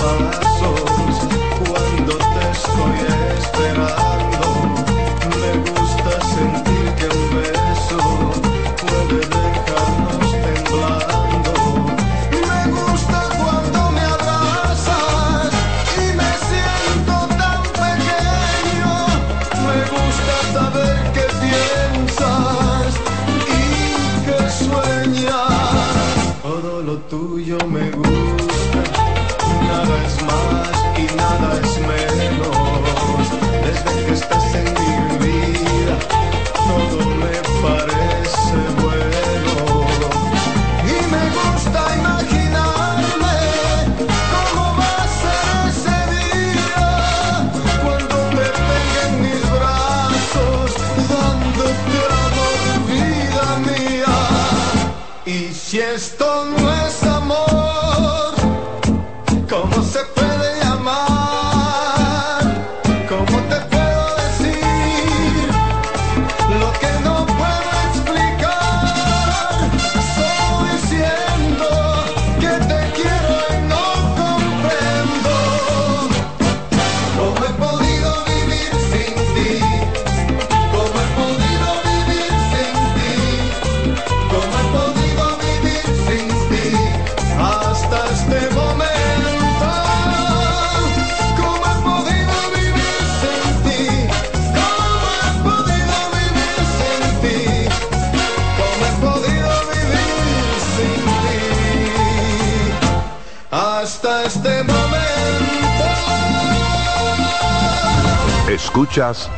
Oh,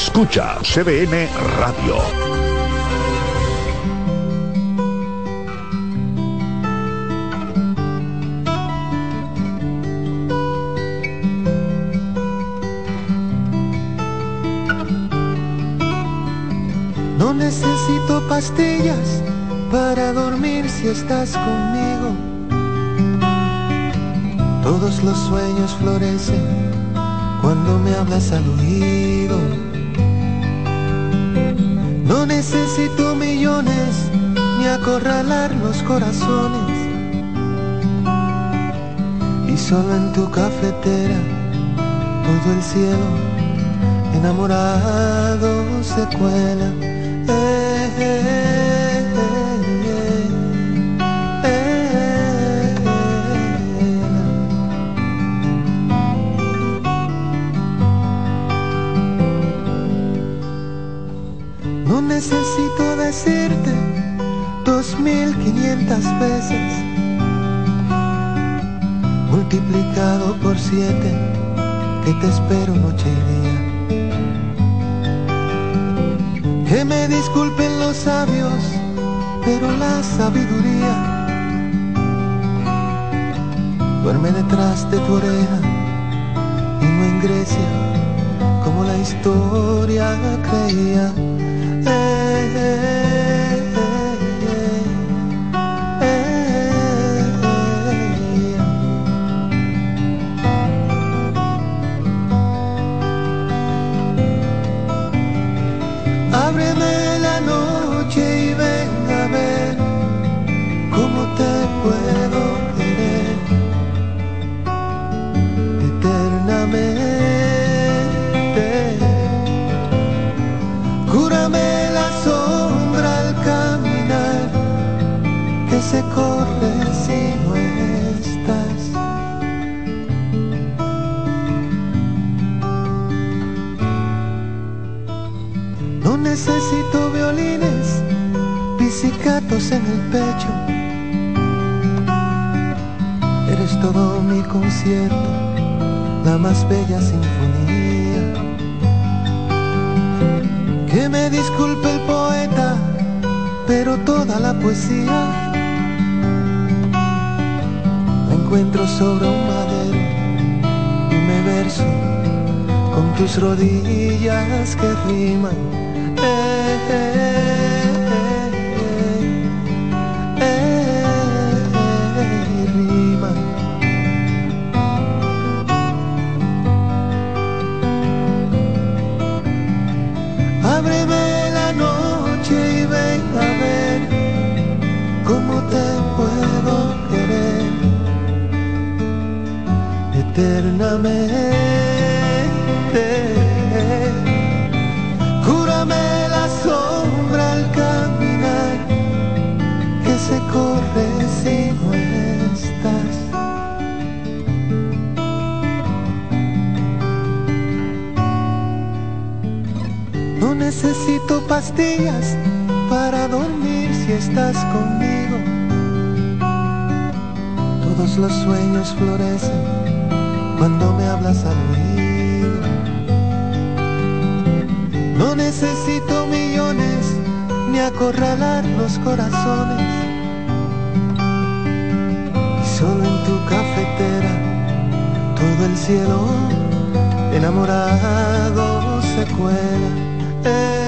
Escucha CBN Radio. No necesito pastillas para dormir si estás conmigo. Todos los sueños florecen cuando me hablas al oído. Necesito millones ni acorralar los corazones. Y solo en tu cafetera todo el cielo enamorado se cuela. Eh, eh, eh, 2500 veces multiplicado por siete que te espero noche y día. Que me disculpen los sabios, pero la sabiduría duerme detrás de tu oreja y no en Grecia como la historia creía. Eh, eh, eh. Poesía la encuentro sobre un madero y me verso con tus rodillas que riman. Eh, eh, conmigo. Todos los sueños florecen cuando me hablas al oído. No necesito millones ni acorralar los corazones. Y solo en tu cafetera todo el cielo enamorado se cuela. Eh,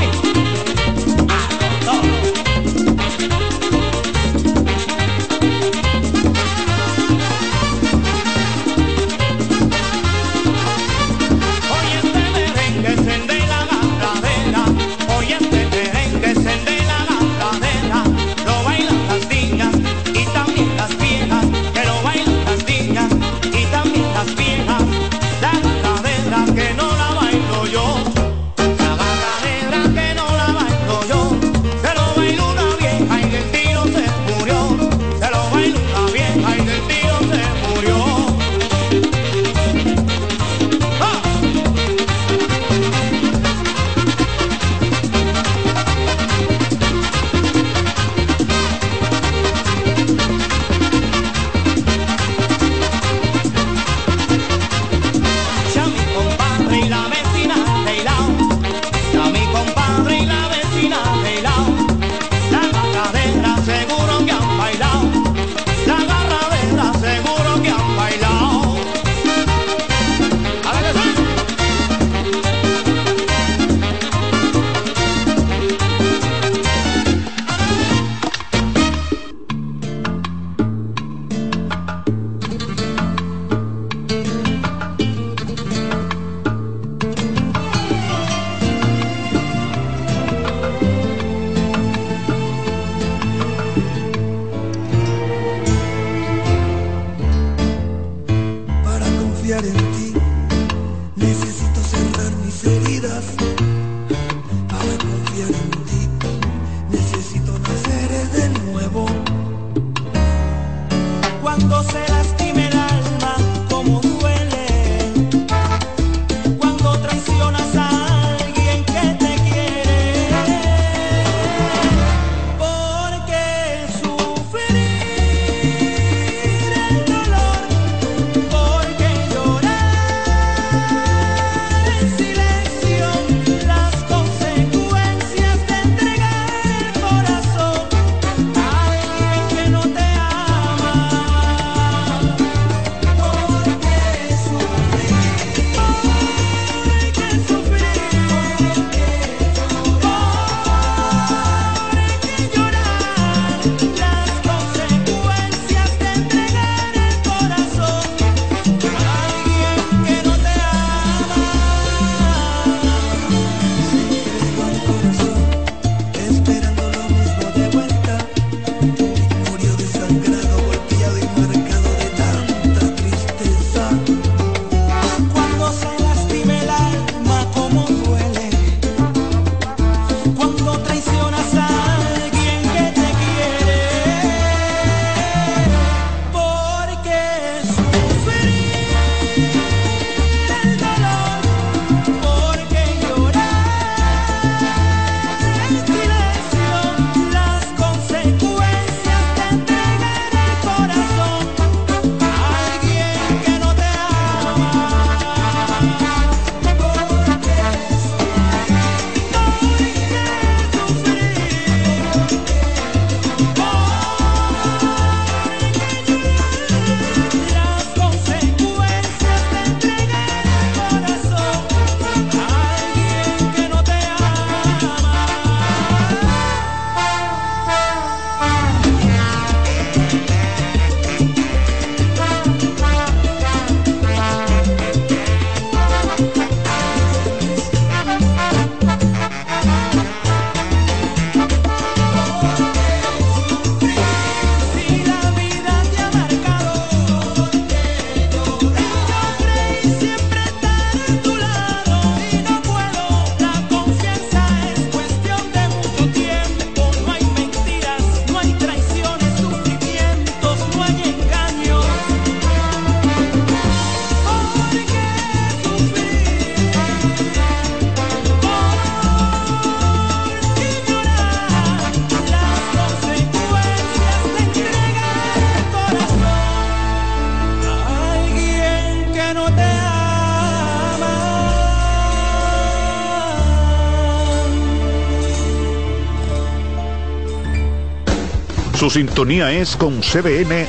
Sintonía es con CBN.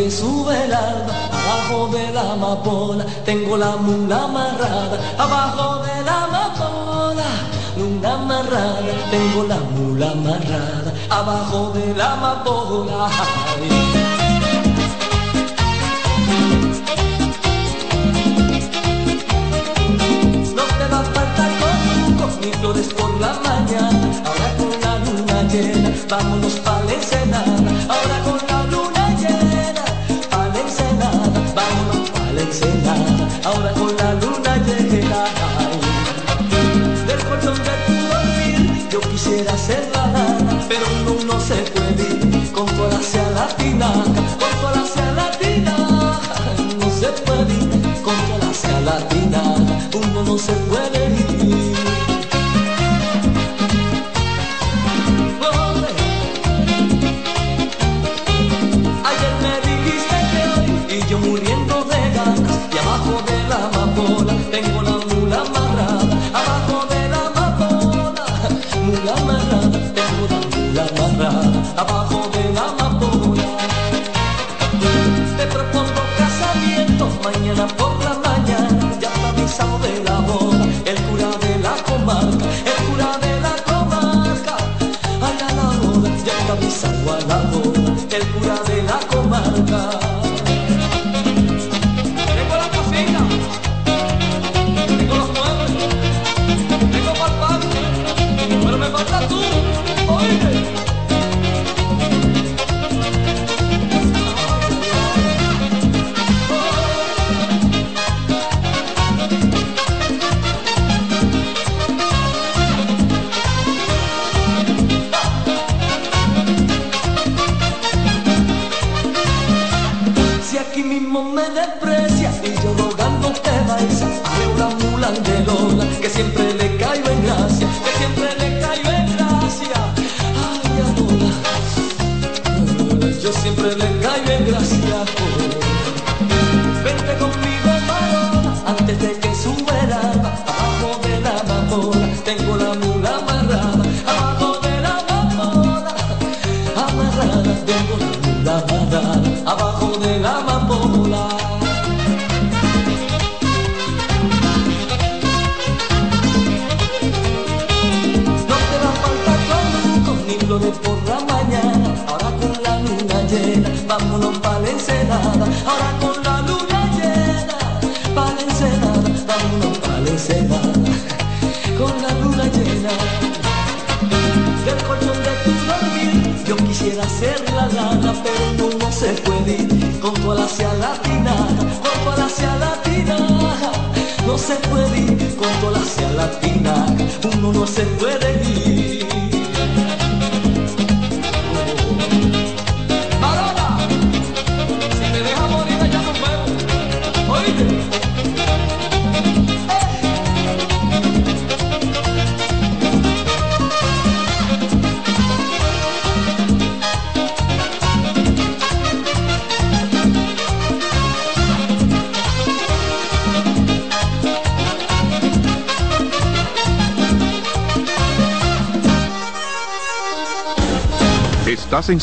que sube el alba, abajo de la amapola, tengo la mula amarrada, abajo de la amapola, luna amarrada, tengo la mula amarrada, abajo de la amapola. quisiera ser la nana, pero uno no se puede ir con toda hacia la tinaca, con toda hacia la tinaca, no se puede ir con toda hacia la tinaca, uno no se puede ir.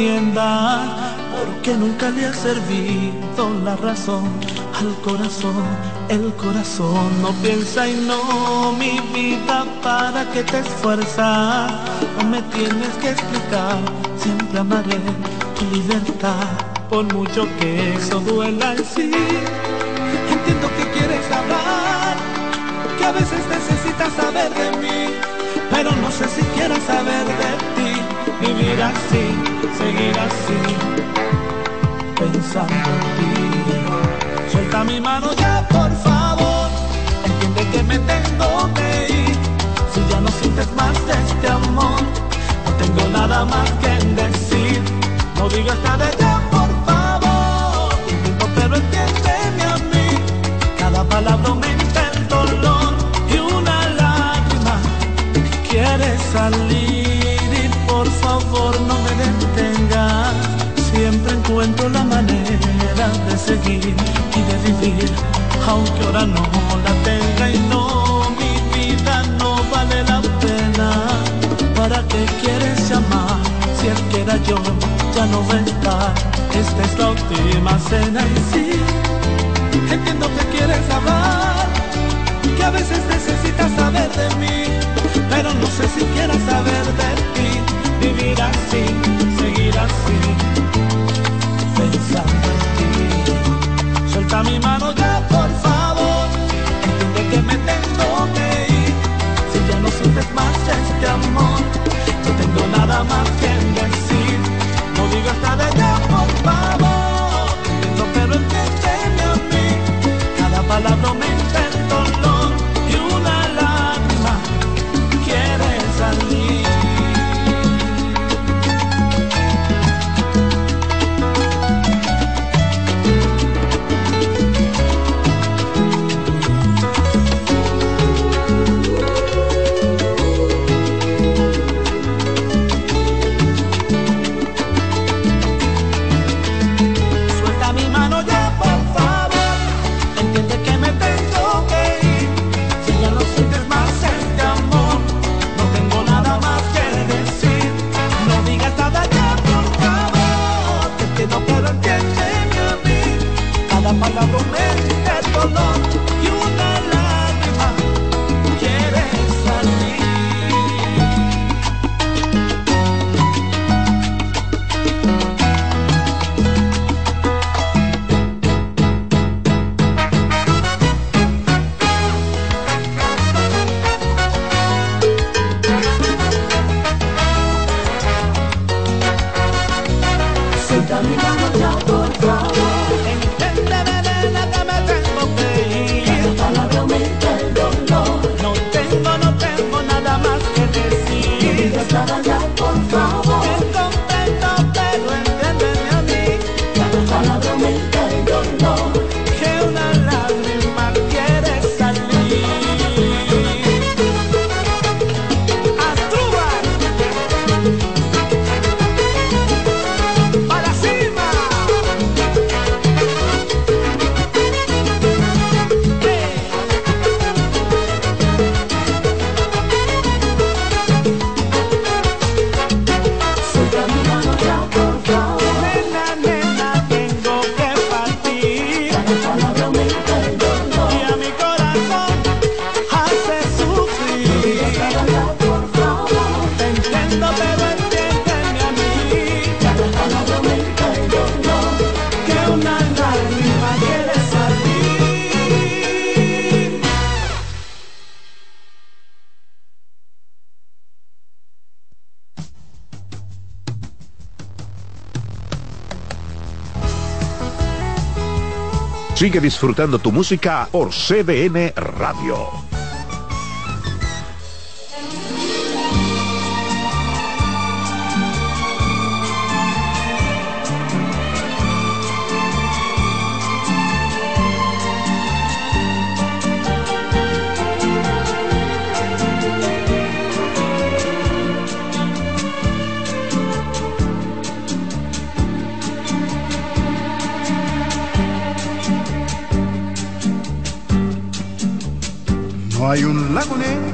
Porque nunca le ha servido la razón al corazón. El corazón no piensa y no, mi vida, para que te esfuerzas. No me tienes que explicar, siempre amaré tu libertad, por mucho que eso duela en sí. Entiendo que quieres hablar, que a veces necesitas saber de mí, pero no sé si quieres saber de ti, vivir así seguir así, pensando en ti. Suelta mi mano ya, por favor, entiende que me tengo que ir. Si ya no sientes más de este amor, no tengo nada más que decir. No digas nada ya, por favor, pero entiéndeme a mí. Cada palabra aumenta el dolor y una lágrima quiere salir encuentro la manera de seguir y de vivir, aunque ahora no la tenga y no, mi vida no vale la pena. ¿Para qué quieres llamar? Si el que era yo ya no va a. Esta es la última cena y sí, entiendo que quieres hablar, que a veces necesitas saber de mí, pero no sé si quieras saber de ti, vivir así, Mi mano ya, por favor. Entiende que me tengo que ir. Si ya no sientes más este amor, no tengo nada más que disfrutando tu música por CDN Radio.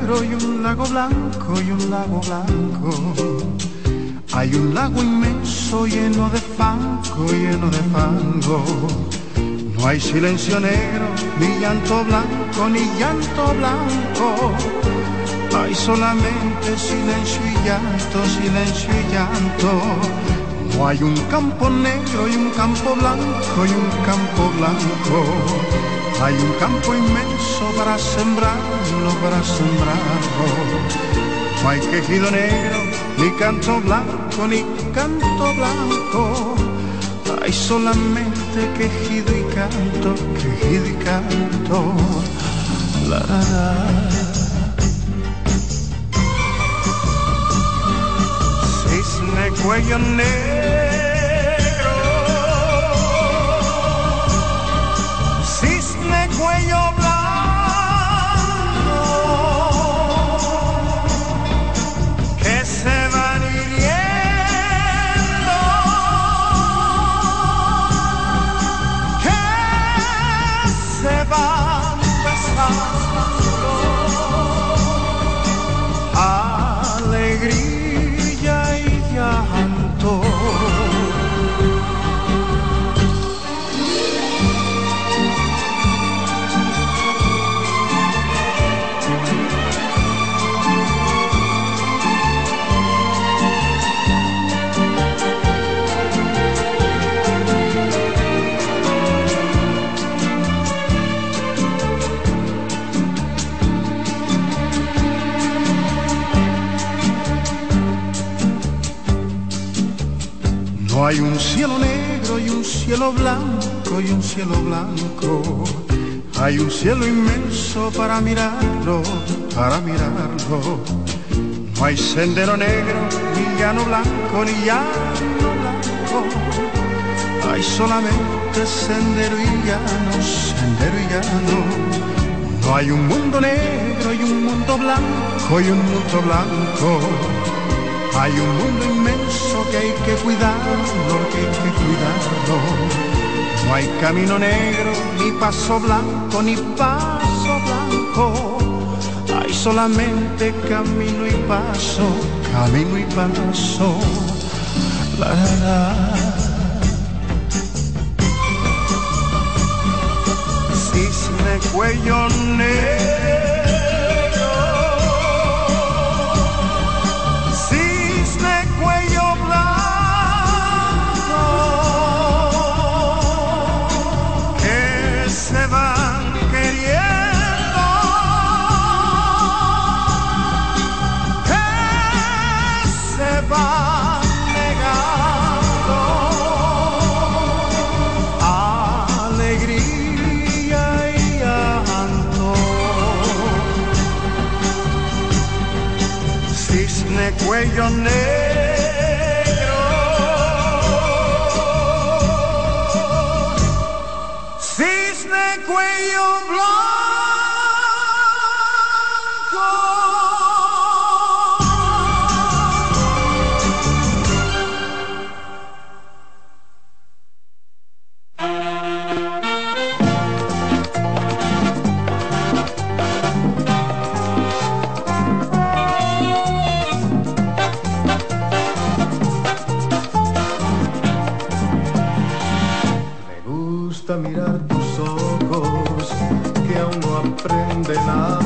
Negro y un lago blanco y un lago blanco. Hay un lago inmenso lleno de fango, lleno de fango. No hay silencio negro, ni llanto blanco, ni llanto blanco. Hay solamente silencio y llanto, silencio y llanto. No hay un campo negro y un campo blanco y un campo blanco. Hay un campo inmenso para sembrarlo, para sembrarlo. No hay quejido negro, ni canto blanco, ni canto blanco. Hay solamente quejido y canto, quejido y canto. La, la, la. Cisne cuello negro. Cisne cuello No hay un cielo negro y un cielo blanco y un cielo blanco. Hay un cielo inmenso para mirarlo, para mirarlo. No hay sendero negro, ni llano blanco, ni llano blanco. Hay solamente sendero y llano, sendero y llano. No hay un mundo negro y un mundo blanco y un mundo blanco. Hay un mundo inmenso que hay que cuidarlo, que hay que cuidarlo. No hay camino negro, ni paso blanco, ni paso blanco. Hay solamente camino y paso, camino y paso. La, la, la. cisne cuello negro, que aún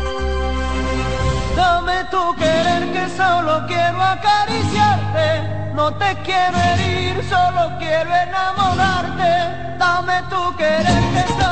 querer que solo quiero acariciarte. No te quiero herir, solo quiero enamorarte. Dame tu querer que solo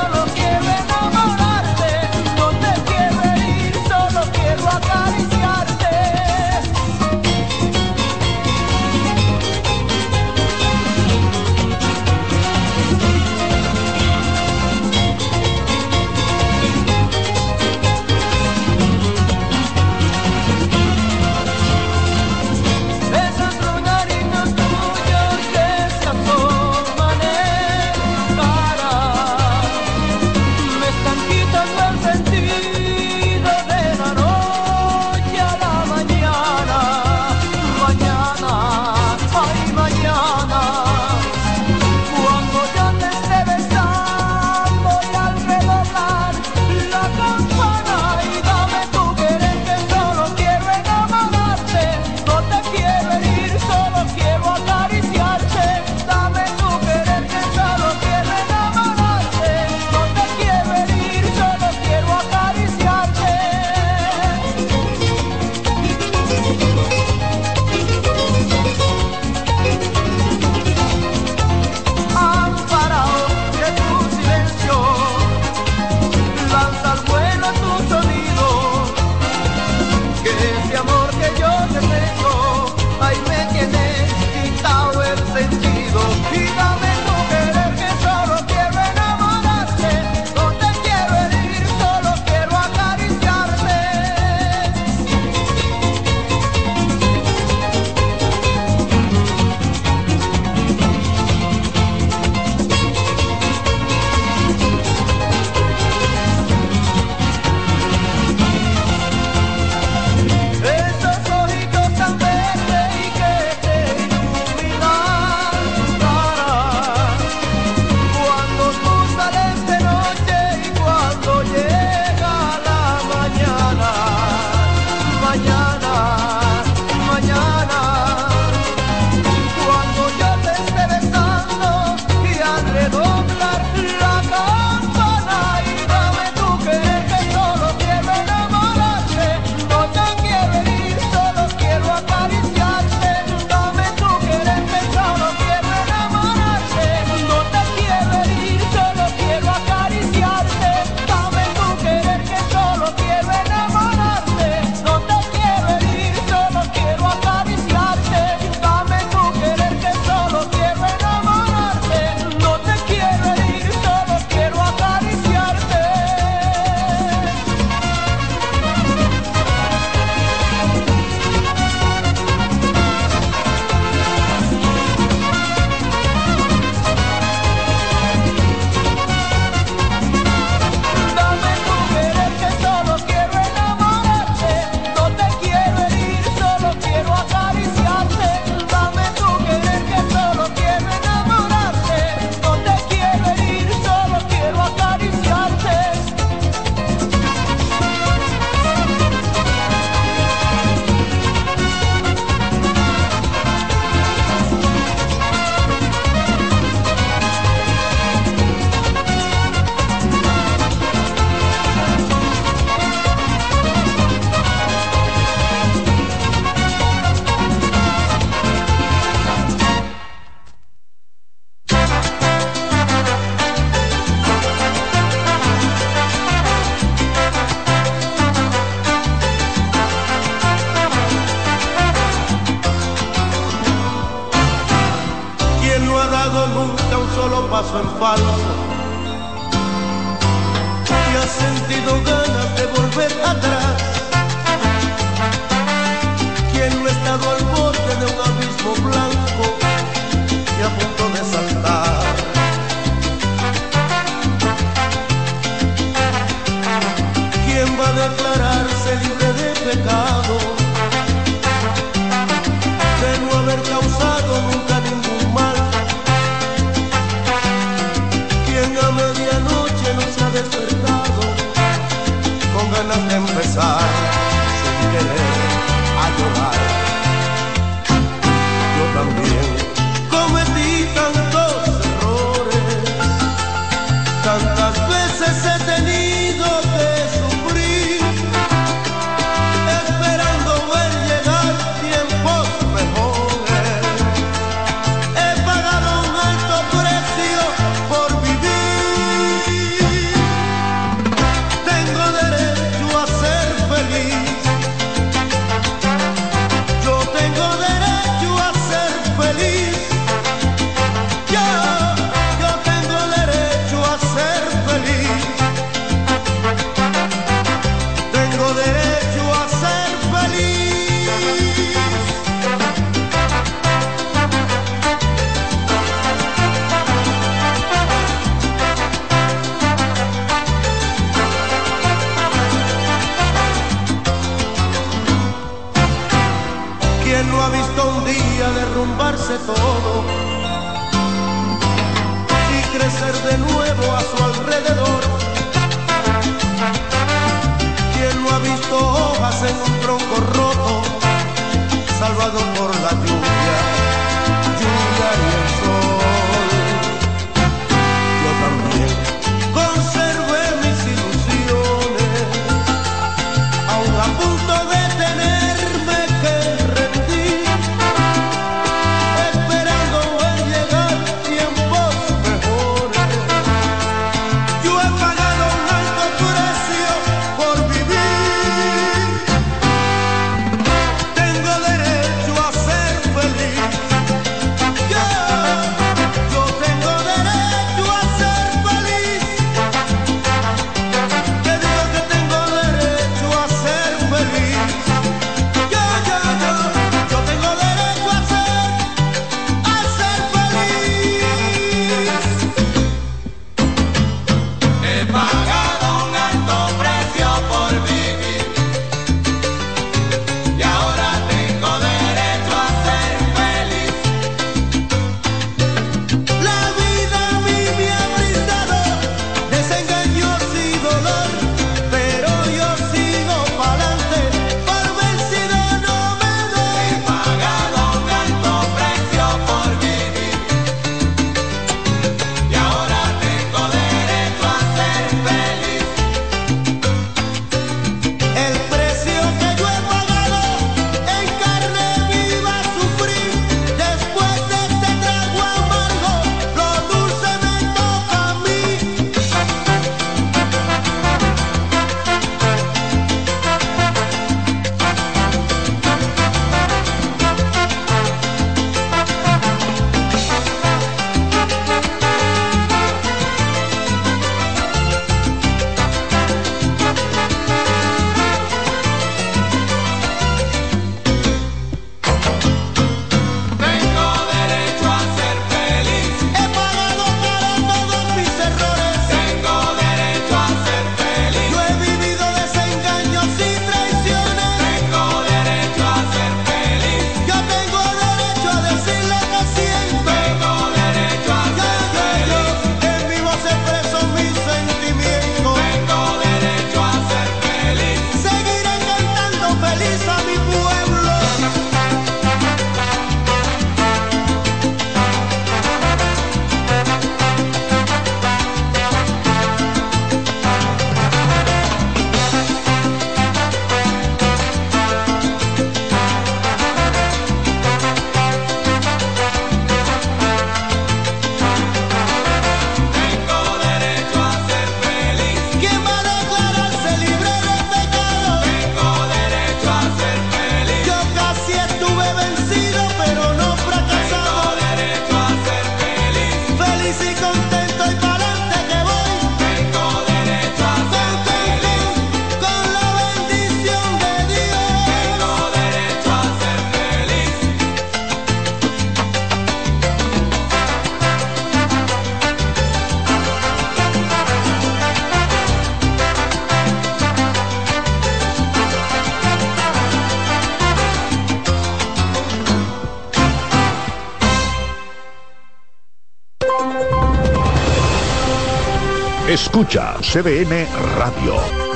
Escucha CBN Radio.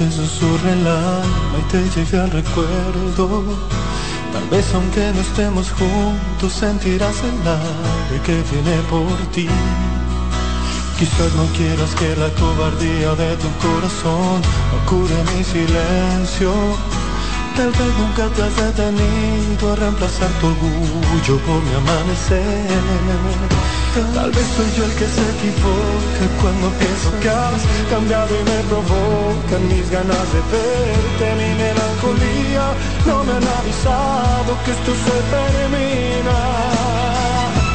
te susurre el alma y te lleve al recuerdo. Tal vez aunque no estemos juntos sentirás el aire que viene por ti. Quizás no quieras que la cobardía de tu corazón ocurra mi silencio. Tal vez nunca te has detenido a reemplazar tu orgullo por mi amanecer. Tal vez soy yo el que se equivoca cuando pienso que has cambiado y me provocan mis ganas de verte. Mi melancolía no me han avisado que esto se termina.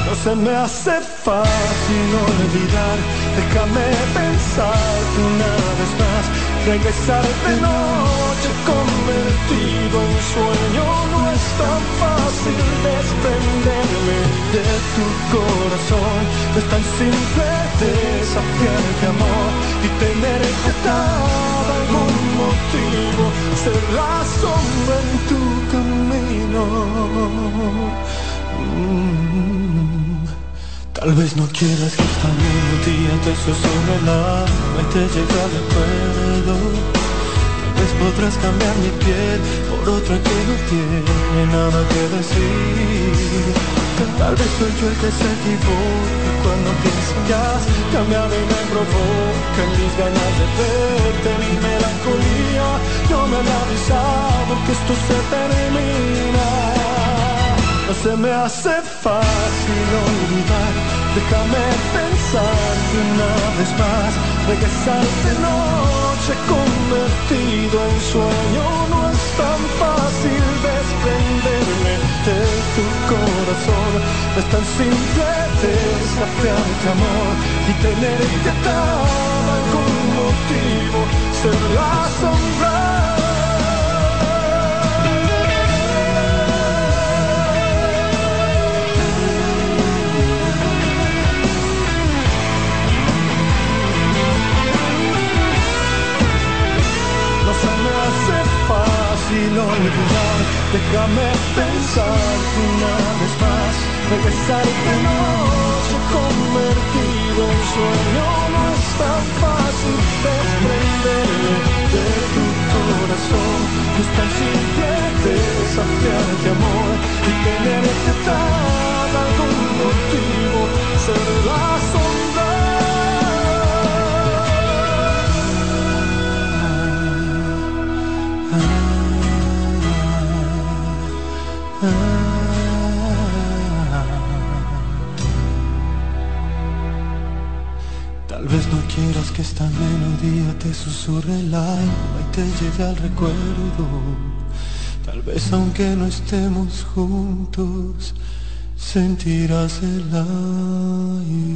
No se me hace fácil olvidar, déjame pensar una vez más, regresar de noche como convertido en sueño no es tan fácil desprenderme de tu corazón. Es tan simple desafiarte amor y tener dar algún motivo, ser la sombra en tu camino. Mm. Tal vez no quieras que esta día te el alma y te llegue al recuerdo. Podrás cambiar mi piel por otra que no tiene nada que decir. Tal vez soy yo el que se equivoca cuando pienso que has cambiado y me provoca mis ganas de verte, mi melancolía. No me han avisado que esto se termina. No se me hace fácil olvidar, déjame pensar una vez más, regresar de noche convertido en sueño, no es tan fácil desprenderme de tu corazón, es tan simple desafiarte amor y tener que dar algún motivo, ser la sombra déjame pensar una vez más, regresar de noche convertido en sueño, no es tan fácil desprenderme de tu corazón, no es tan simple desafiarte amor y tener que dar algún motivo, Tal vez no quieras que esta melodía te susurre el alma y te lleve al recuerdo. Tal vez aunque no estemos juntos, sentirás el aire.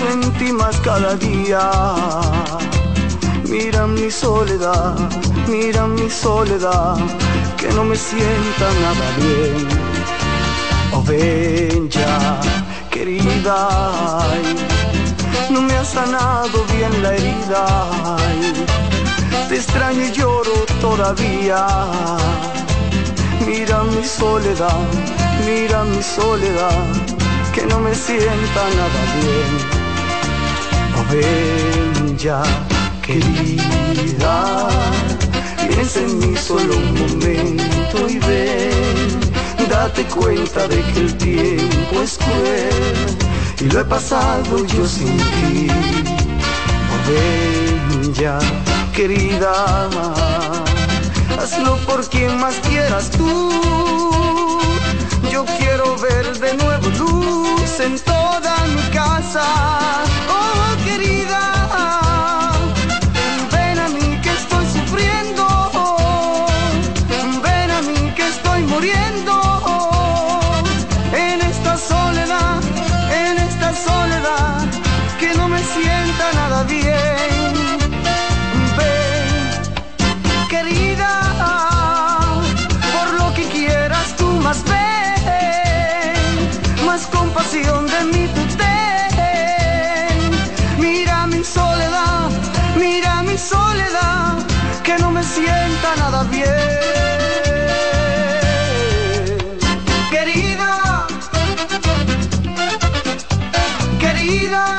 Pienso en ti más cada día. Mira mi soledad, mira mi soledad, que no me sienta nada bien. Oh ven ya, querida, no me ha sanado bien la herida. Te extraño y lloro todavía Mira mi soledad, mira mi soledad, que no me sienta nada bien. Ya, querida, piensa en mí solo un momento y ven, date cuenta de que el tiempo es cruel y lo he pasado yo sin ti. Oh, ya, querida hazlo por quien más quieras tú. Yo quiero ver de nuevo luz en toda mi casa, oh nada bien. Ven, querida, por lo que quieras tú más ven, más compasión de mí tú ten. Mira mi soledad, mira mi soledad, que no me sienta nada bien. querida, querida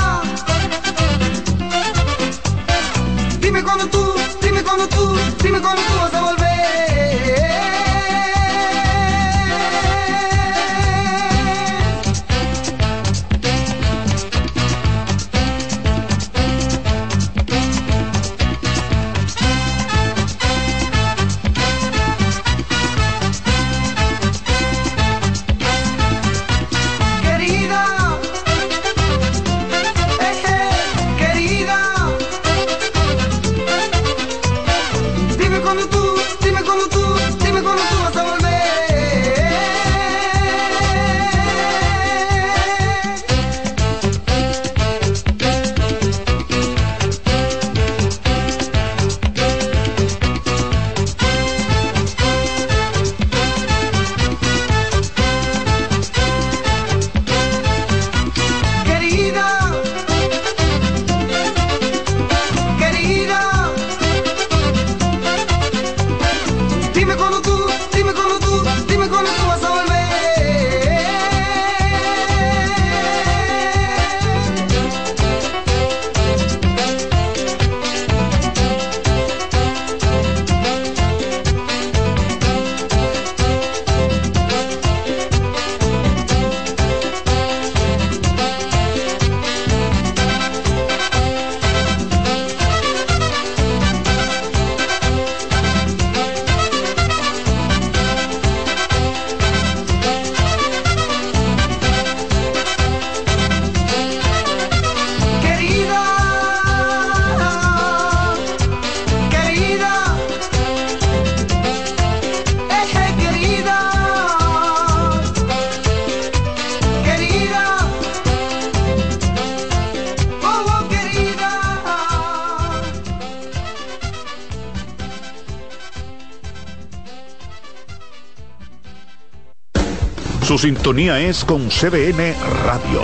sintonía es con CBN Radio.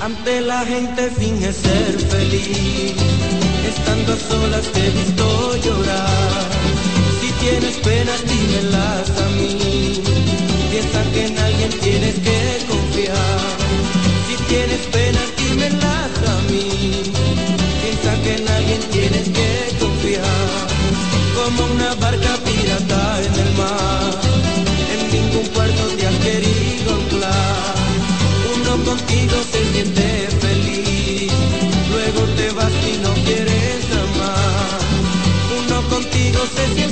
Ante la gente finge ser feliz, estando a solas te he visto llorar. Si tienes penas, dímelas a mí. Piensa que en alguien tienes que confiar. Si tienes penas, dímelas a mí. Piensa que en alguien tienes que confiar. Como una barca pirata en el mar. En ningún puerto te has querido anclar. Uno contigo se siente feliz. Luego te vas y no quieres amar. Uno contigo se siente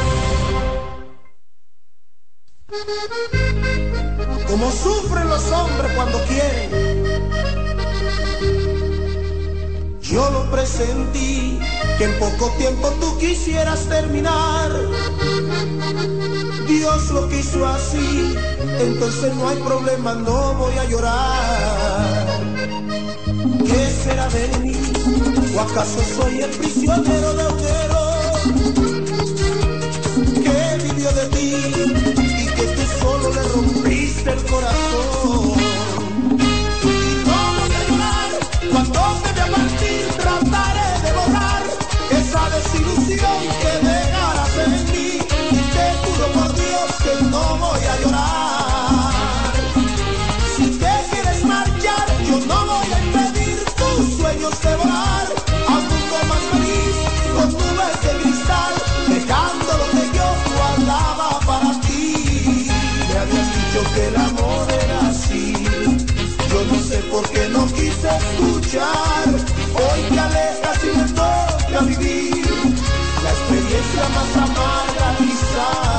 poco tiempo tú quisieras terminar. Dios lo quiso así, entonces no hay problema, no voy a llorar. ¿Qué será de mí? ¿O acaso soy el prisionero de un que el amor era así. Yo no sé por qué no quise escuchar, hoy que aleja si me toca vivir la experiencia más amarga quizás.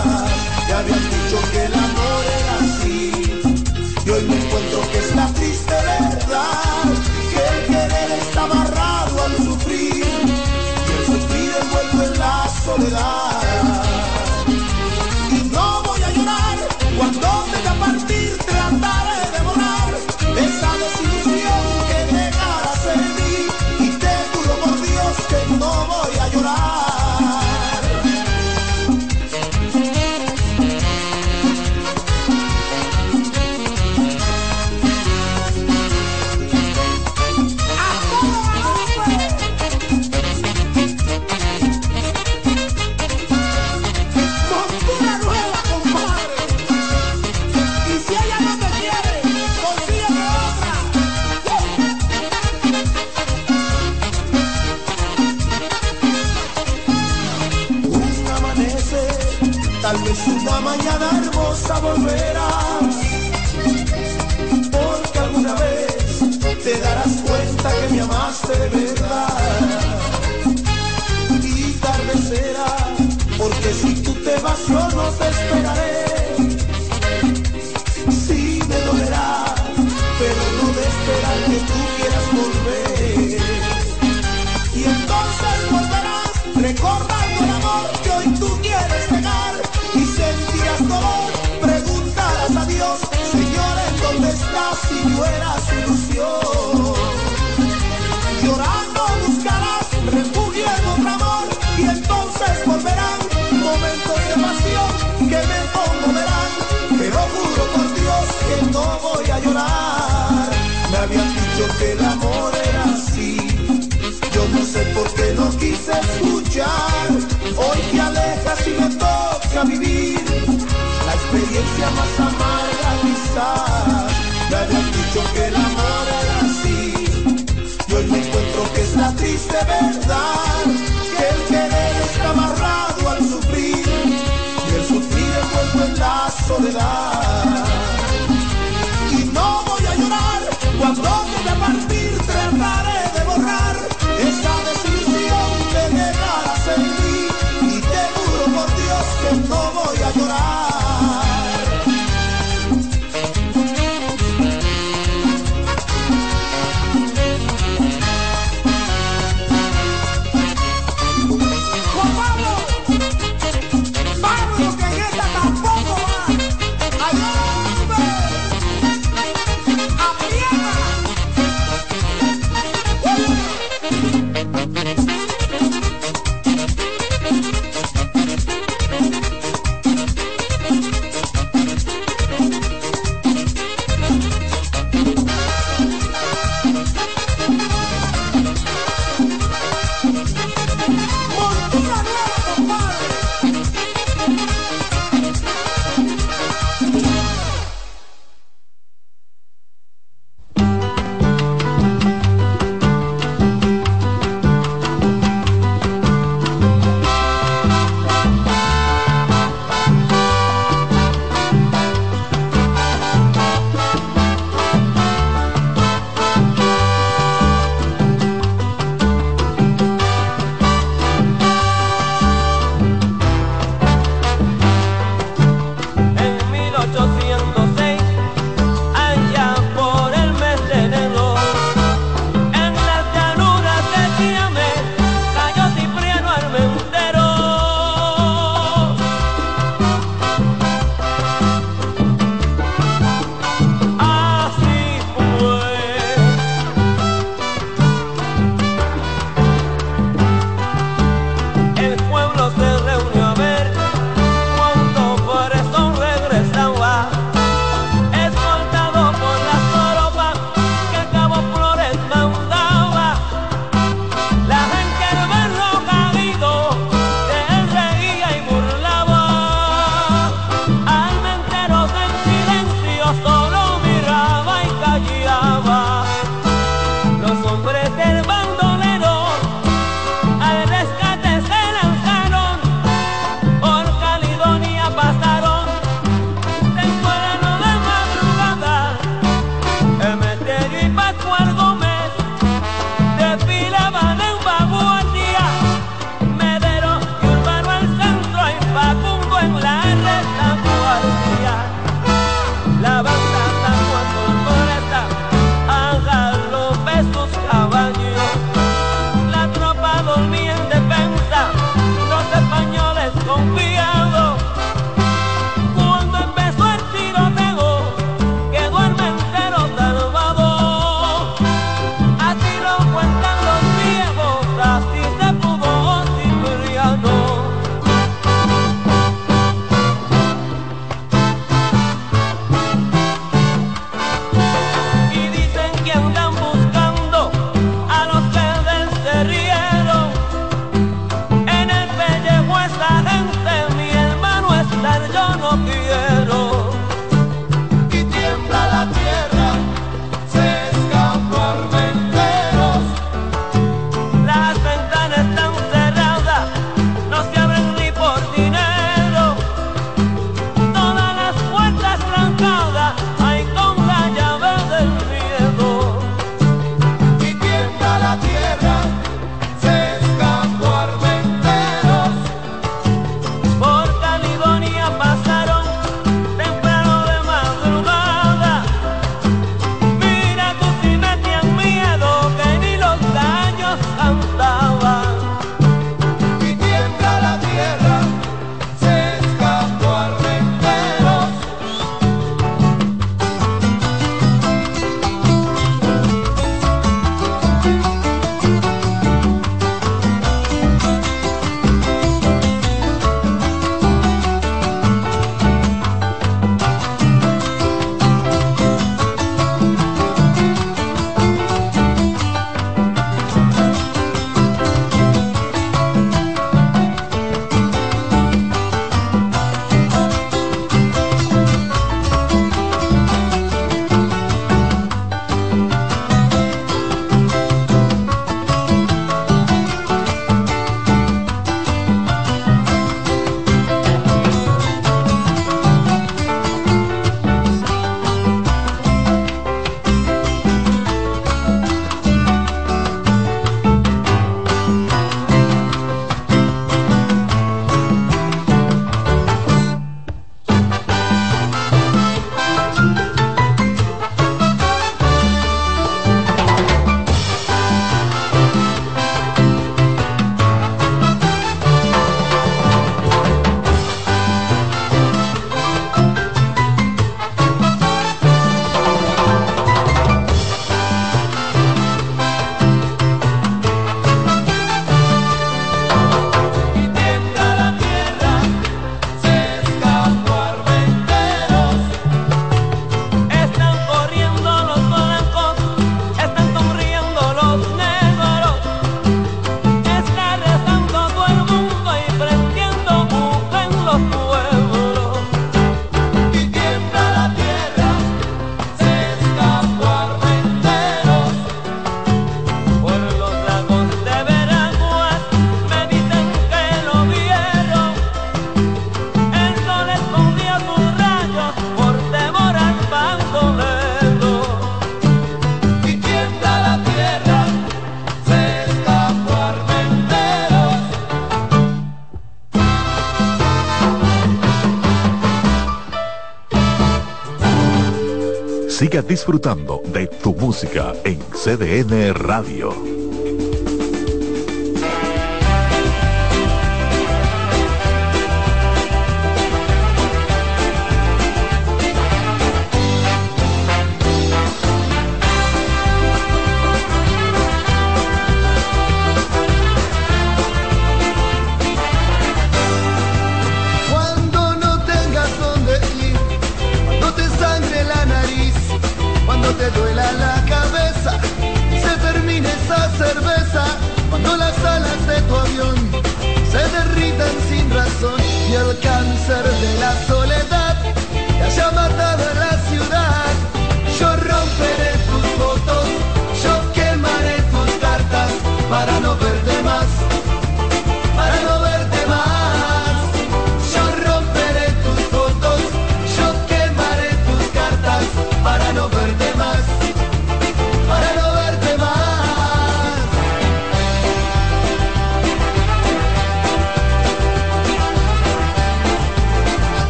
disfrutando de tu música en CDN Radio.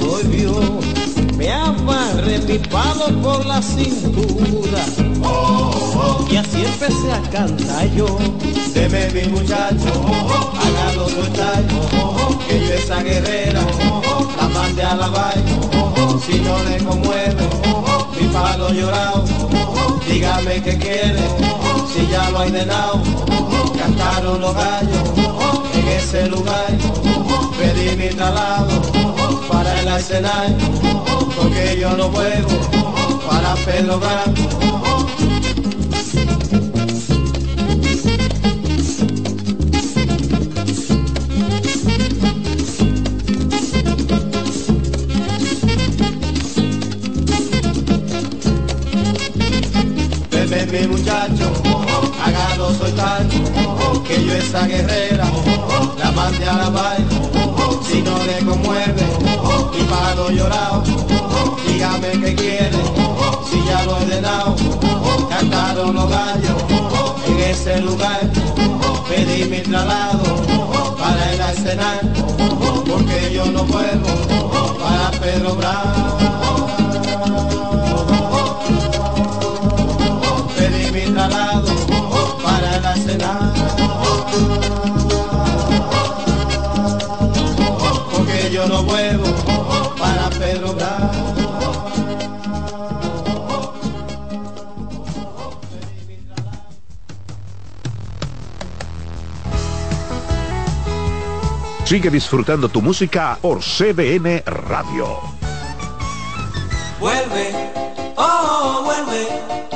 Volvió, me mi palo por la cintura, y así empecé a cantar yo. Deme mi muchacho, hágalo soltar, que yo esa guerrera, la mande a la vaina, si no le conmueve, mi palo llorado, dígame qué quiere, si ya lo hay de lado, cantaron los gallos, ese lugar, pedí mi traslado, para el escenario, porque yo no juego, para Pedro Blanco. Bebe mi muchacho, hágalo soltar, que yo esa guerrera, la mande a la vaina, si no le conmueve, mi palo llorado, dígame qué quiere, si ya lo he ordenado, cantaron los gallos, en ese lugar, pedí mi traslado, para el arsenal, porque yo no puedo, para Pedro Bravo. No vuelvo para Pedro Bravo. Sigue disfrutando tu música por CDN Radio. Vuelve, oh, vuelve.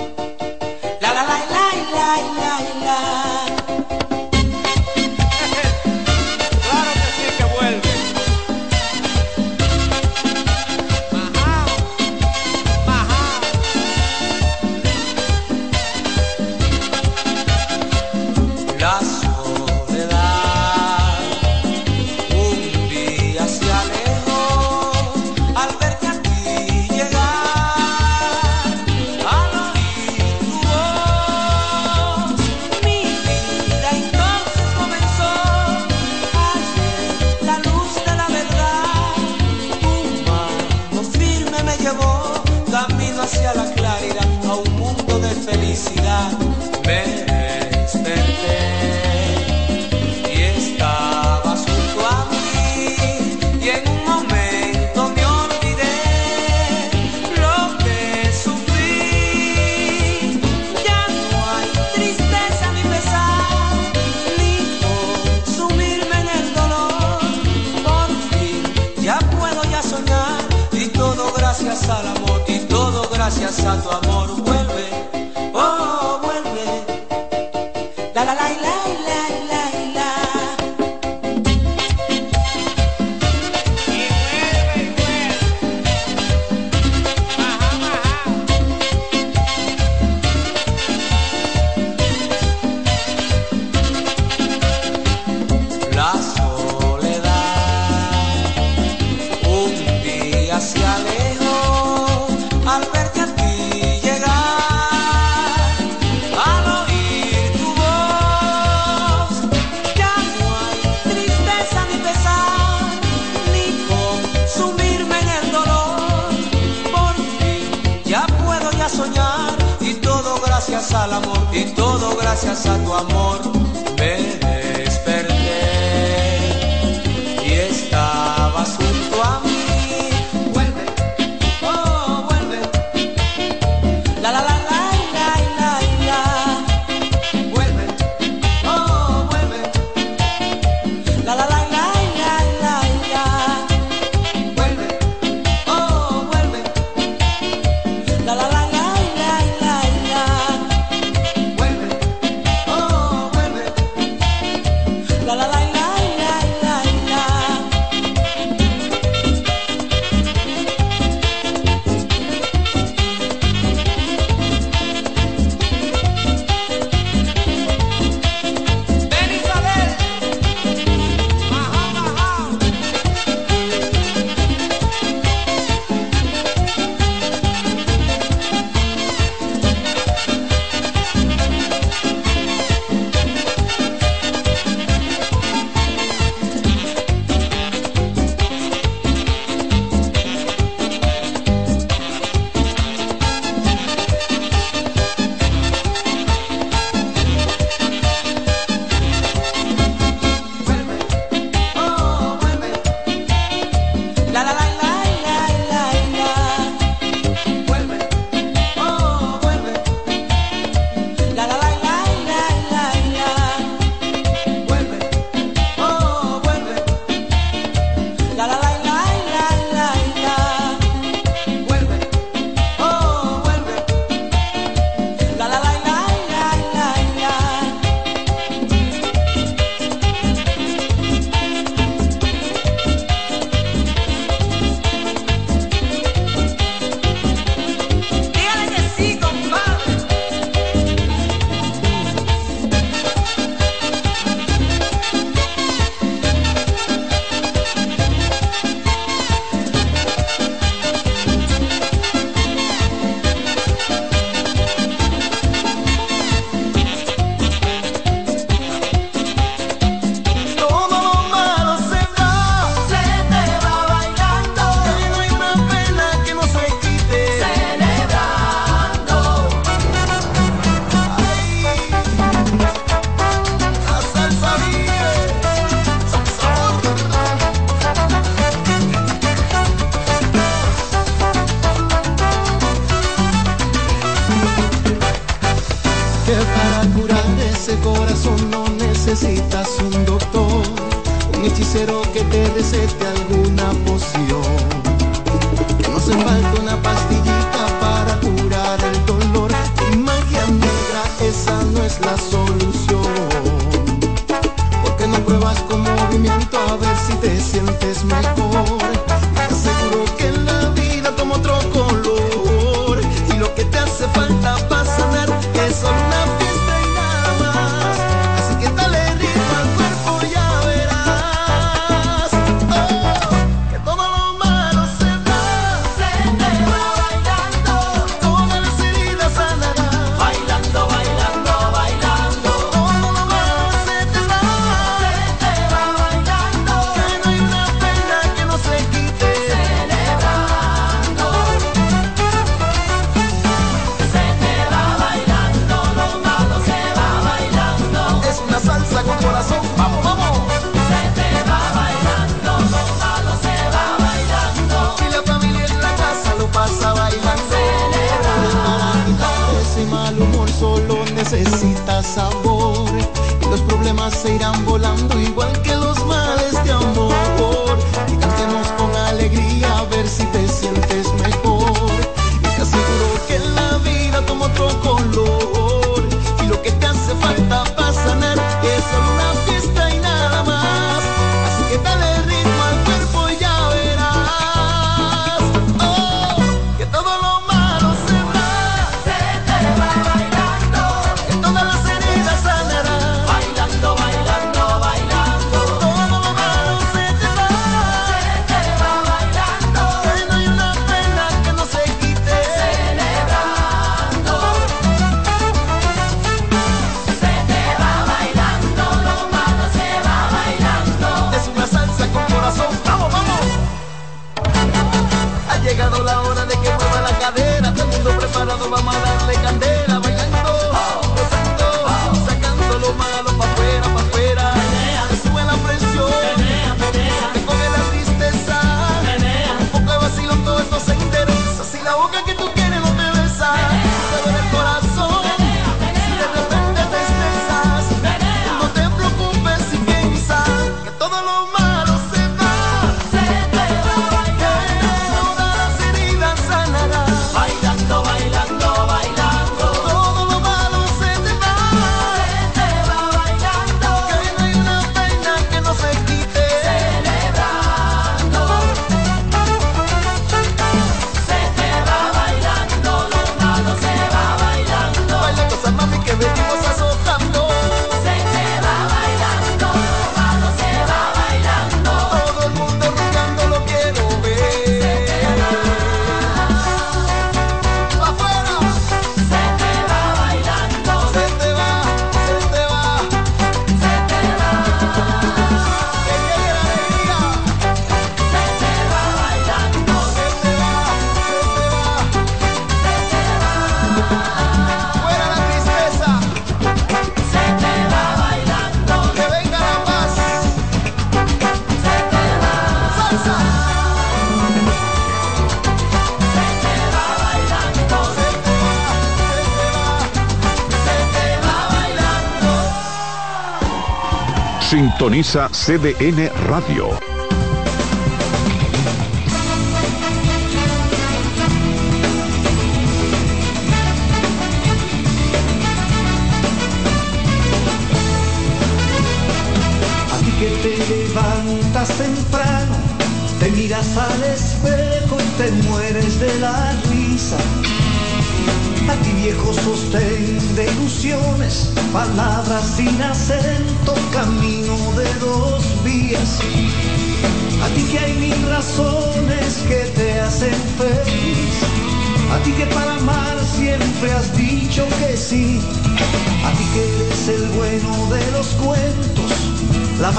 sintoniza CDN Radio.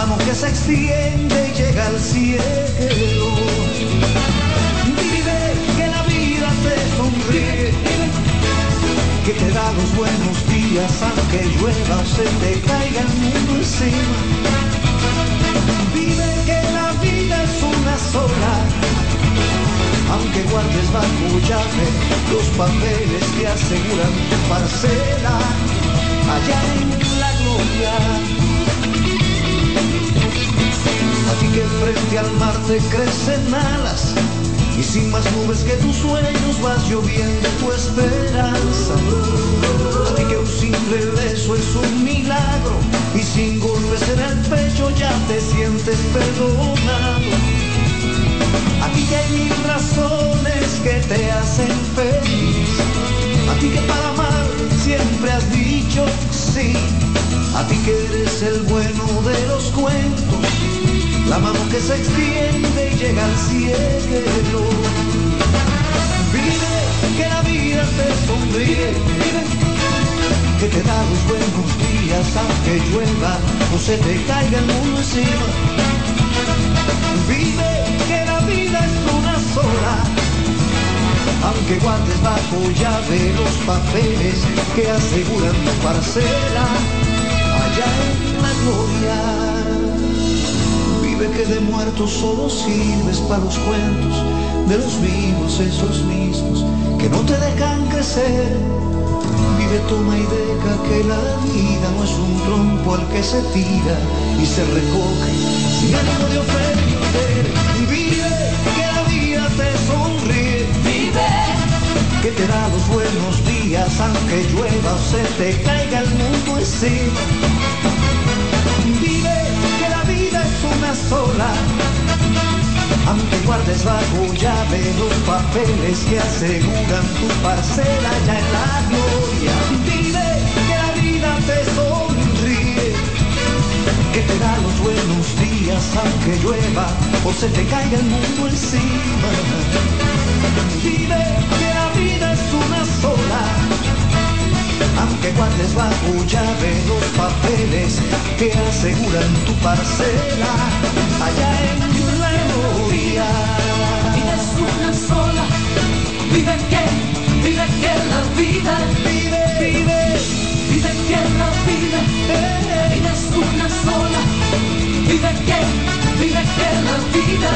mano que se extiende y llega al cielo. Vive que la vida te sonríe, que te da los buenos días aunque llueva o se te caiga el mundo encima. Vive que la vida es una sola, aunque guardes bajo llave los papeles que aseguran tu parcela allá en la gloria frente al mar te crecen alas y sin más nubes que tus sueños vas lloviendo tu esperanza. A ti que un simple beso es un milagro y sin golpes en el pecho ya te sientes perdonado. A ti que hay mil razones que te hacen feliz. A ti que para amar siempre has dicho sí. A ti que eres el bueno de los cuentos. La mano que se extiende y llega al cielo. Vive que la vida te sonríe. Vive que te da los buenos días aunque llueva o se te caiga el mundo encima. Vive que la vida es una sola, aunque guardes bajo llave los papeles que aseguran tu parcela allá en la gloria. Vive que de muertos solo sirves para los cuentos de los vivos esos mismos que no te dejan crecer. Vive, toma y deja que la vida no es un trompo al que se tira y se recoge sin ánimo de ofender. Vive que la vida te sonríe. Vive que te da los buenos días aunque llueva o se te caiga el mundo encima. Una sola. Aunque guardes bajo llave los papeles que aseguran tu parcela ya en la gloria. Vive que la vida te sonríe que te da los buenos días aunque llueva o se te caiga el mundo encima. Vive aunque guardes bajo llave los papeles que aseguran tu parcela allá en la gloria. Vida es una sola, vive que, vive que la vida, Vive, vive, vive que la vida, vida es una sola, vive que, vive que la vida,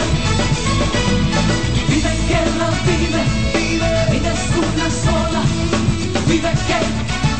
vive que la vida, vive, vida es una sola, vive que,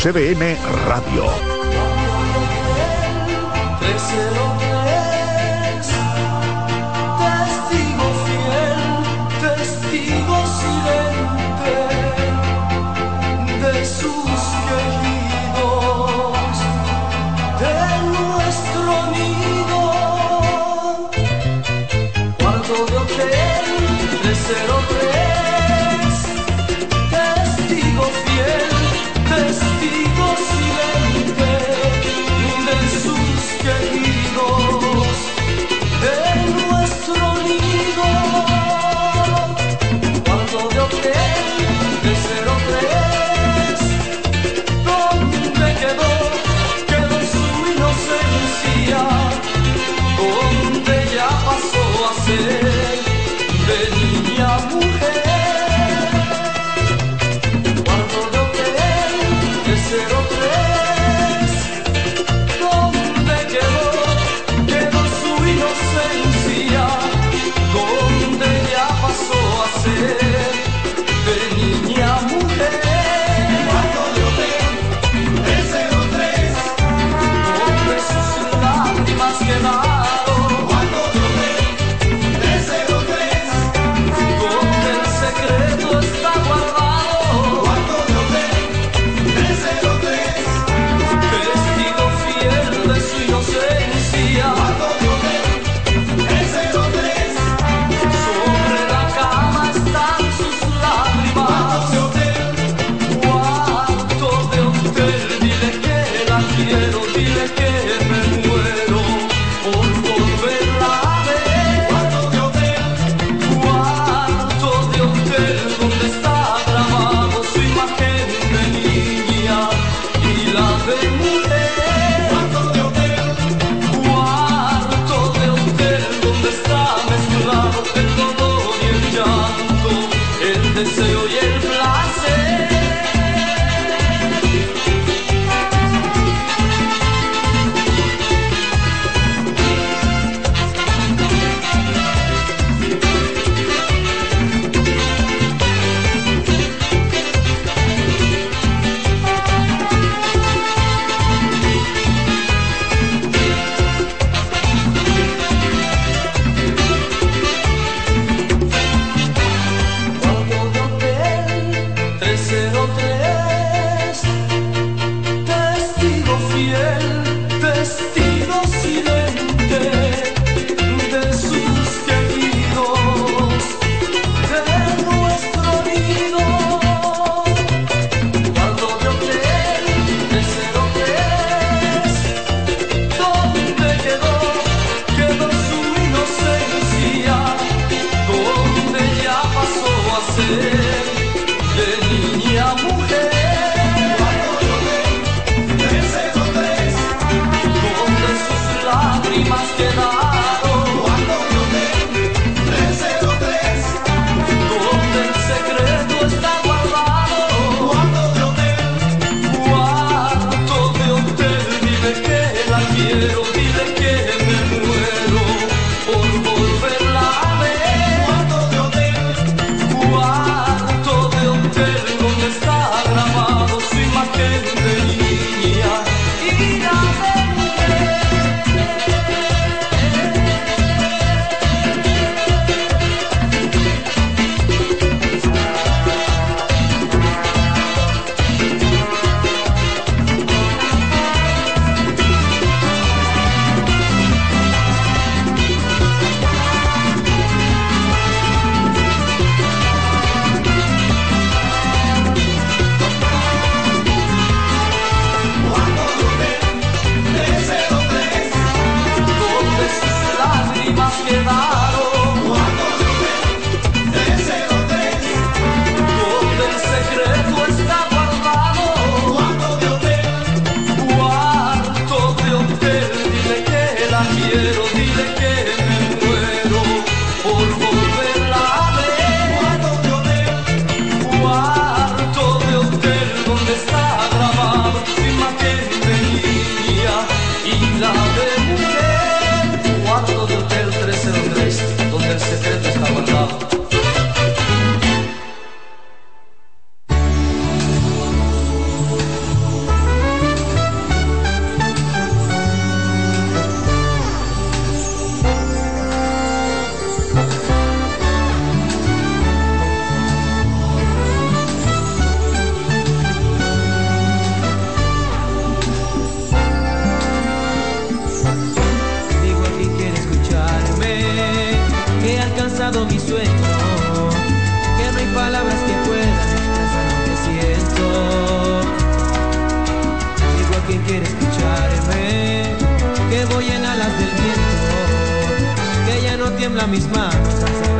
CDN Radio. la misma.